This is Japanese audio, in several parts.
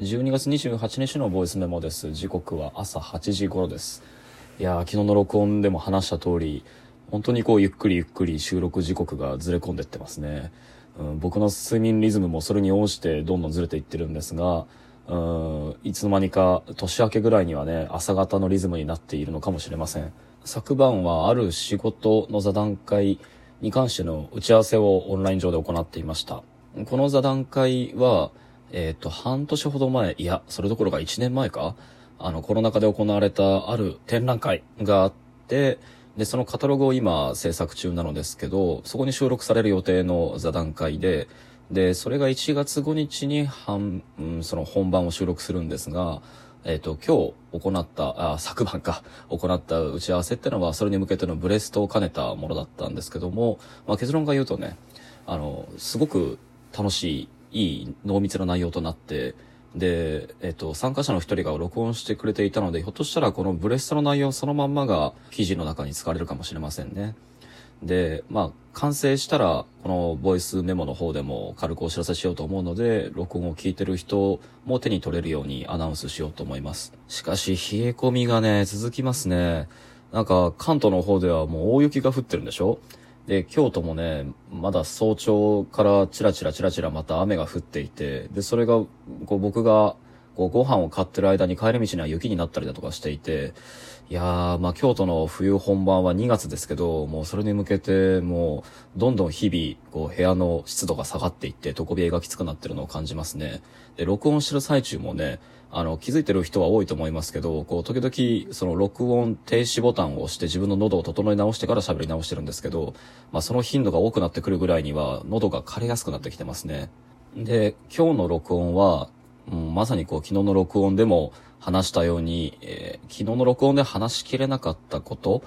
12月28日のボイスメモです。時刻は朝8時頃です。いや昨日の録音でも話した通り、本当にこうゆっくりゆっくり収録時刻がずれ込んでってますね。うん、僕の睡眠リズムもそれに応じてどんどんずれていってるんですが、うん、いつの間にか年明けぐらいにはね、朝方のリズムになっているのかもしれません。昨晩はある仕事の座談会に関しての打ち合わせをオンライン上で行っていました。この座談会は、えっ、ー、と、半年ほど前、いや、それどころか1年前か、あの、コロナ禍で行われたある展覧会があって、で、そのカタログを今制作中なのですけど、そこに収録される予定の座談会で、で、それが1月5日に半、うん、その本番を収録するんですが、えっ、ー、と、今日行った、あ、昨晩か、行った打ち合わせってのは、それに向けてのブレストを兼ねたものだったんですけども、まあ結論が言うとね、あの、すごく楽しい、いい濃密な内容となって、で、えっ、と、参加者の一人が録音してくれていたので、ひょっとしたらこのブレストの内容そのまんまが記事の中に使われるかもしれませんね。で、まあ、完成したら、このボイスメモの方でも軽くお知らせしようと思うので、録音を聞いてる人も手に取れるようにアナウンスしようと思います。しかし、冷え込みがね、続きますね。なんか、関東の方ではもう大雪が降ってるんでしょ？で、京都もね、まだ早朝からチラチラチラチラまた雨が降っていて、で、それが、こう僕が、こうご飯を買ってる間に帰り道には雪になったりだとかしていて、いやー、まあ京都の冬本番は2月ですけど、もうそれに向けて、もう、どんどん日々、こう部屋の湿度が下がっていって、床冷えがきつくなってるのを感じますね。で、録音してる最中もね、あの、気づいてる人は多いと思いますけど、こう、時々、その録音停止ボタンを押して自分の喉を整え直してから喋り直してるんですけど、まあその頻度が多くなってくるぐらいには、喉が枯れやすくなってきてますね。で、今日の録音は、うん、まさにこう、昨日の録音でも話したように、えー、昨日の録音で話しきれなかったこと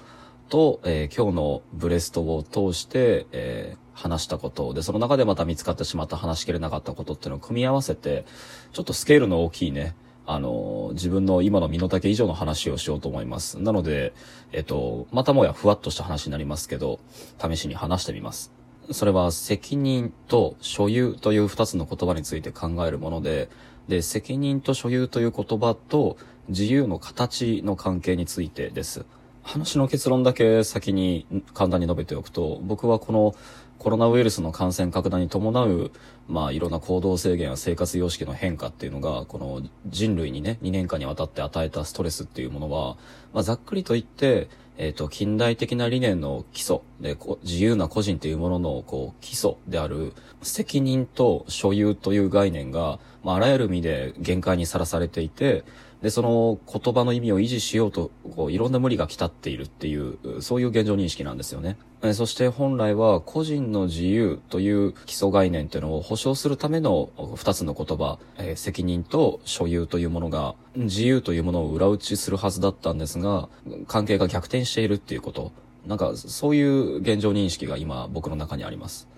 と、えー、今日のブレストを通して、えー、話したこと、で、その中でまた見つかってしまった話しきれなかったことっていうのを組み合わせて、ちょっとスケールの大きいね、あの、自分の今の身の丈以上の話をしようと思います。なので、えっと、またもやふわっとした話になりますけど、試しに話してみます。それは責任と所有という二つの言葉について考えるもので、で、責任と所有という言葉と自由の形の関係についてです。話の結論だけ先に簡単に述べておくと、僕はこのコロナウイルスの感染拡大に伴う、まあ、いろんな行動制限や生活様式の変化っていうのが、この人類にね、2年間にわたって与えたストレスっていうものは、まあ、ざっくりと言って、えっ、と、近代的な理念の基礎で、自由な個人というものの、こう、基礎である、責任と所有という概念が、まあ、あらゆる意味で限界にさらされていて、で、その言葉の意味を維持しようと、こう、いろんな無理が来たっているっていう、そういう現状認識なんですよね。そして本来は個人の自由という基礎概念というのを保障するための二つの言葉、えー、責任と所有というものが、自由というものを裏打ちするはずだったんですが、関係が逆転しているっていうこと。なんか、そういう現状認識が今僕の中にあります。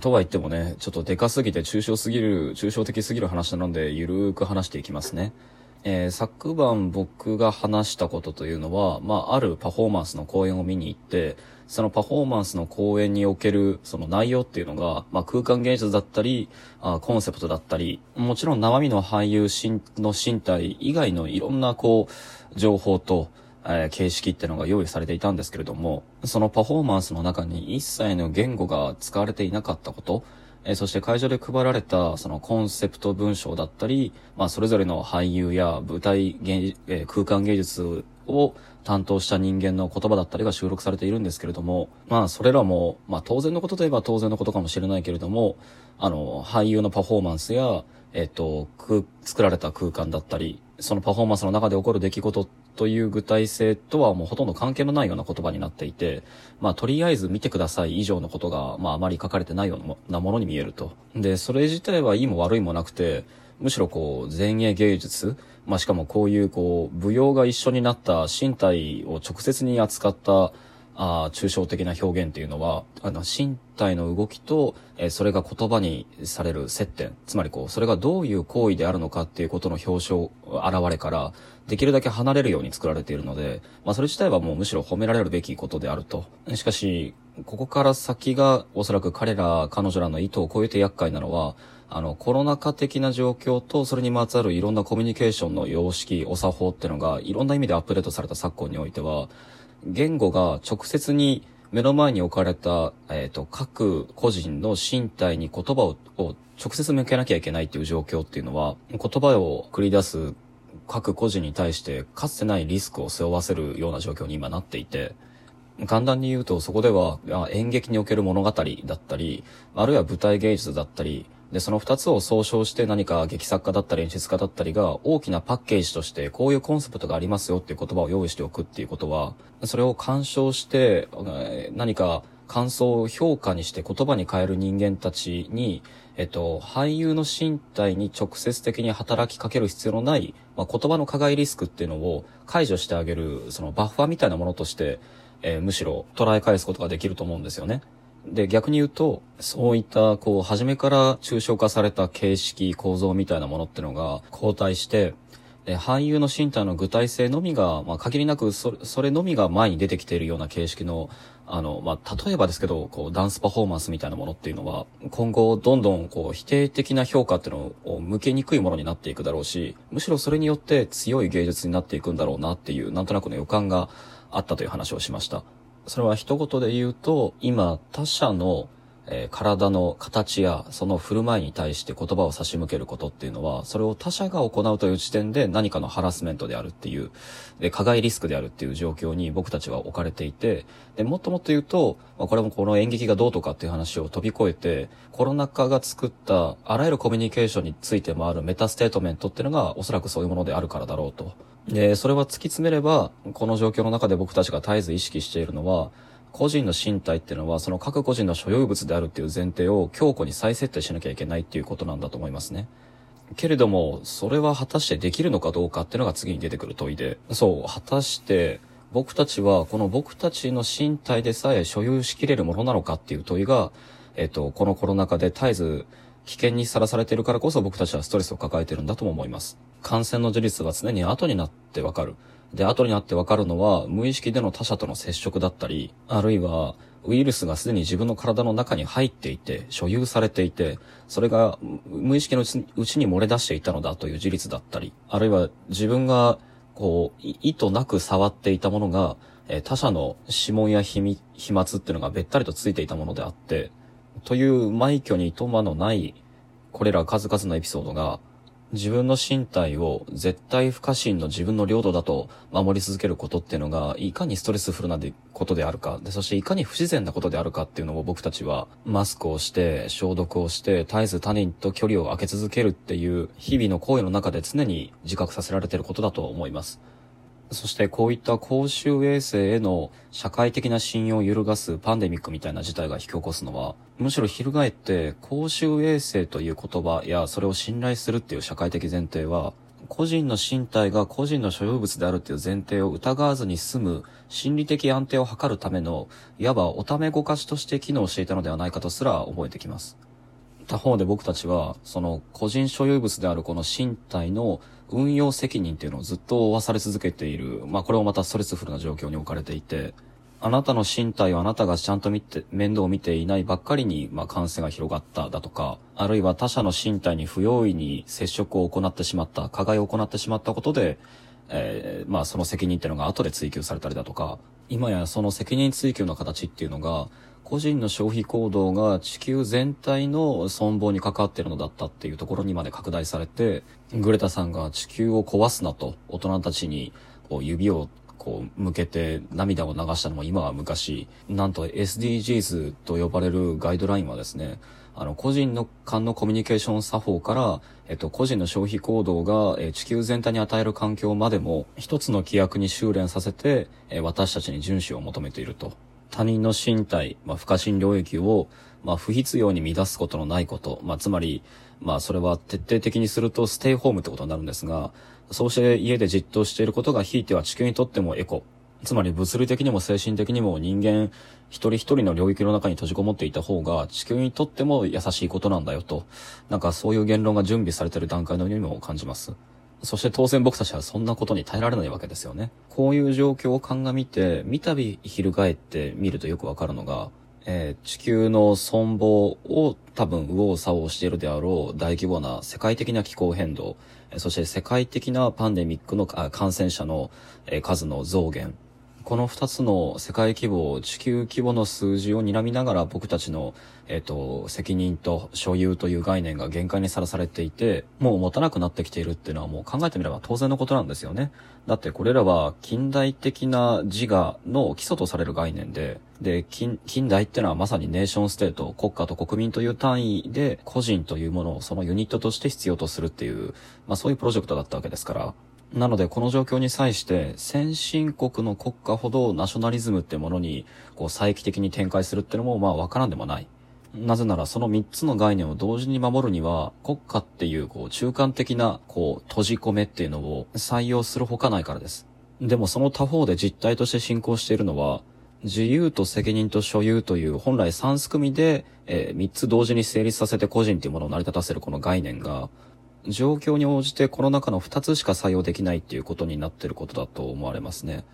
とは言ってもね、ちょっとでかすぎて抽象すぎる、抽象的すぎる話なので、ゆるーく話していきますね。えー、昨晩僕が話したことというのは、まあ、あるパフォーマンスの公演を見に行って、そのパフォーマンスの公演におけるその内容っていうのが、まあ、空間芸術だったりあ、コンセプトだったり、もちろん生身の俳優の身体以外のいろんなこう、情報と、えー、形式っていうのが用意されていたんですけれども、そのパフォーマンスの中に一切の言語が使われていなかったこと、えー、そして会場で配られたそのコンセプト文章だったり、まあそれぞれの俳優や舞台芸、えー、空間芸術を担当した人間の言葉だったりが収録されているんですけれども、まあそれらも、まあ当然のことといえば当然のことかもしれないけれども、あの、俳優のパフォーマンスや、えっ、と、作られた空間だったり、そのパフォーマンスの中で起こる出来事という具体性とはもうほとんど関係のないような言葉になっていて、まあとりあえず見てください以上のことが、まああまり書かれてないようなものに見えると。で、それ自体はいいも悪いもなくて、むしろこう前衛芸術、まあしかもこういうこう舞踊が一緒になった身体を直接に扱ったあ抽象的な表現っていうのは、あの、身体の動きと、えー、それが言葉にされる接点、つまりこう、それがどういう行為であるのかっていうことの表彰、現れから、できるだけ離れるように作られているので、まあそれ自体はもうむしろ褒められるべきことであると。しかし、ここから先がおそらく彼ら、彼女らの意図を超えて厄介なのは、あの、コロナ禍的な状況と、それにまつわるいろんなコミュニケーションの様式、お作法っていうのが、いろんな意味でアップデートされた昨今においては、言語が直接に目の前に置かれた、えっ、ー、と、各個人の身体に言葉をを直接向けなきゃいけないっていう状況っていうのは、言葉を繰り出す各個人に対してかつてないリスクを背負わせるような状況に今なっていて、簡単に言うとそこでは演劇における物語だったり、あるいは舞台芸術だったり、で、その二つを総称して何か劇作家だったり演出家だったりが大きなパッケージとしてこういうコンセプトがありますよっていう言葉を用意しておくっていうことは、それを干渉して何か感想を評価にして言葉に変える人間たちに、えっと、俳優の身体に直接的に働きかける必要のない、まあ、言葉の加害リスクっていうのを解除してあげる、そのバッファーみたいなものとして、えー、むしろ捉え返すことができると思うんですよね。で、逆に言うと、そういった、こう、初めから抽象化された形式、構造みたいなものってのが交代して、で、俳優の身体の具体性のみが、まあ、限りなくそれ、それのみが前に出てきているような形式の、あの、まあ、例えばですけど、こう、ダンスパフォーマンスみたいなものっていうのは、今後、どんどん、こう、否定的な評価っていうのを向けにくいものになっていくだろうし、むしろそれによって強い芸術になっていくんだろうなっていう、なんとなくの予感があったという話をしました。それは一言で言うと、今、他者の、えー、体の形やその振る舞いに対して言葉を差し向けることっていうのは、それを他者が行うという時点で何かのハラスメントであるっていう、で、加害リスクであるっていう状況に僕たちは置かれていて、で、もっともっと言うと、まあ、これもこの演劇がどうとかっていう話を飛び越えて、コロナ禍が作ったあらゆるコミュニケーションについてもあるメタステートメントっていうのがおそらくそういうものであるからだろうと。で、それは突き詰めれば、この状況の中で僕たちが絶えず意識しているのは、個人の身体っていうのは、その各個人の所有物であるっていう前提を強固に再設定しなきゃいけないっていうことなんだと思いますね。けれども、それは果たしてできるのかどうかっていうのが次に出てくる問いで、そう、果たして、僕たちは、この僕たちの身体でさえ所有しきれるものなのかっていう問いが、えっと、このコロナ禍で絶えず危険にさらされているからこそ僕たちはストレスを抱えてるんだとも思います。感染の事実は常に後になってわかる。で、後になってわかるのは、無意識での他者との接触だったり、あるいは、ウイルスがすでに自分の体の中に入っていて、所有されていて、それが無意識のうちに漏れ出していたのだという事実だったり、あるいは自分が、こう、意図なく触っていたものが、え他者の指紋や飛沫っていうのがべったりとついていたものであって、という枚挙にとまのない、これら数々のエピソードが、自分の身体を絶対不可侵の自分の領土だと守り続けることっていうのが、いかにストレスフルなことであるか、で、そしていかに不自然なことであるかっていうのを僕たちは、マスクをして、消毒をして、絶えず他人と距離を空け続けるっていう、日々の行為の中で常に自覚させられていることだと思います。そしてこういった公衆衛生への社会的な信用を揺るがすパンデミックみたいな事態が引き起こすのは、むしろ翻って公衆衛生という言葉やそれを信頼するっていう社会的前提は、個人の身体が個人の所有物であるっていう前提を疑わずに済む心理的安定を図るための、いわばおためごかしとして機能していたのではないかとすら覚えてきます。他方で僕たちは、その個人所有物であるこの身体の運用責任っていうのをずっと負わされ続けている。まあこれもまたストレスフルな状況に置かれていて、あなたの身体をあなたがちゃんと見て、面倒を見ていないばっかりに、まあ感染が広がっただとか、あるいは他者の身体に不用意に接触を行ってしまった、加害を行ってしまったことで、えー、まあその責任っていうのが後で追及されたりだとか、今やその責任追及の形っていうのが、個人の消費行動が地球全体の存亡に関わっているのだったっていうところにまで拡大されて、グレタさんが地球を壊すなと大人たちにこう指をこう向けて涙を流したのも今は昔、なんと SDGs と呼ばれるガイドラインはですね、あの、個人の間のコミュニケーション作法から、えっと、個人の消費行動が、え地球全体に与える環境までも、一つの規約に修練させて、え私たちに遵守を求めていると。他人の身体、まあ、不可侵領域を、まあ、不必要に乱すことのないこと、まあ、つまり、まあ、それは徹底的にするとステイホームってことになるんですが、そうして家でじっとしていることがひいては地球にとってもエコ。つまり物理的にも精神的にも人間一人一人の領域の中に閉じこもっていた方が地球にとっても優しいことなんだよと、なんかそういう言論が準備されている段階のようにも感じます。そして当然僕たちはそんなことに耐えられないわけですよね。こういう状況を鑑みて、見たび翻って見るとよくわかるのが、えー、地球の存亡を多分右往左往しているであろう大規模な世界的な気候変動、そして世界的なパンデミックの感染者の数の増減、この二つの世界規模、地球規模の数字を睨みながら僕たちの、えっ、と、責任と所有という概念が限界にさらされていて、もう持たなくなってきているっていうのはもう考えてみれば当然のことなんですよね。だってこれらは近代的な自我の基礎とされる概念で、で、近、近代ってのはまさにネーションステート、国家と国民という単位で個人というものをそのユニットとして必要とするっていう、まあそういうプロジェクトだったわけですから、なので、この状況に際して、先進国の国家ほどナショナリズムってものに、こう、再帰的に展開するってのも、まあ、わからんでもない。なぜなら、その三つの概念を同時に守るには、国家っていう、こう、中間的な、こう、閉じ込めっていうのを採用するほかないからです。でも、その他方で実態として進行しているのは、自由と責任と所有という本来三す組みで、えー、三つ同時に成立させて個人っていうものを成り立たせるこの概念が、状況に応じてこの中の2つしか採用できないっていうことになってることだと思われますね。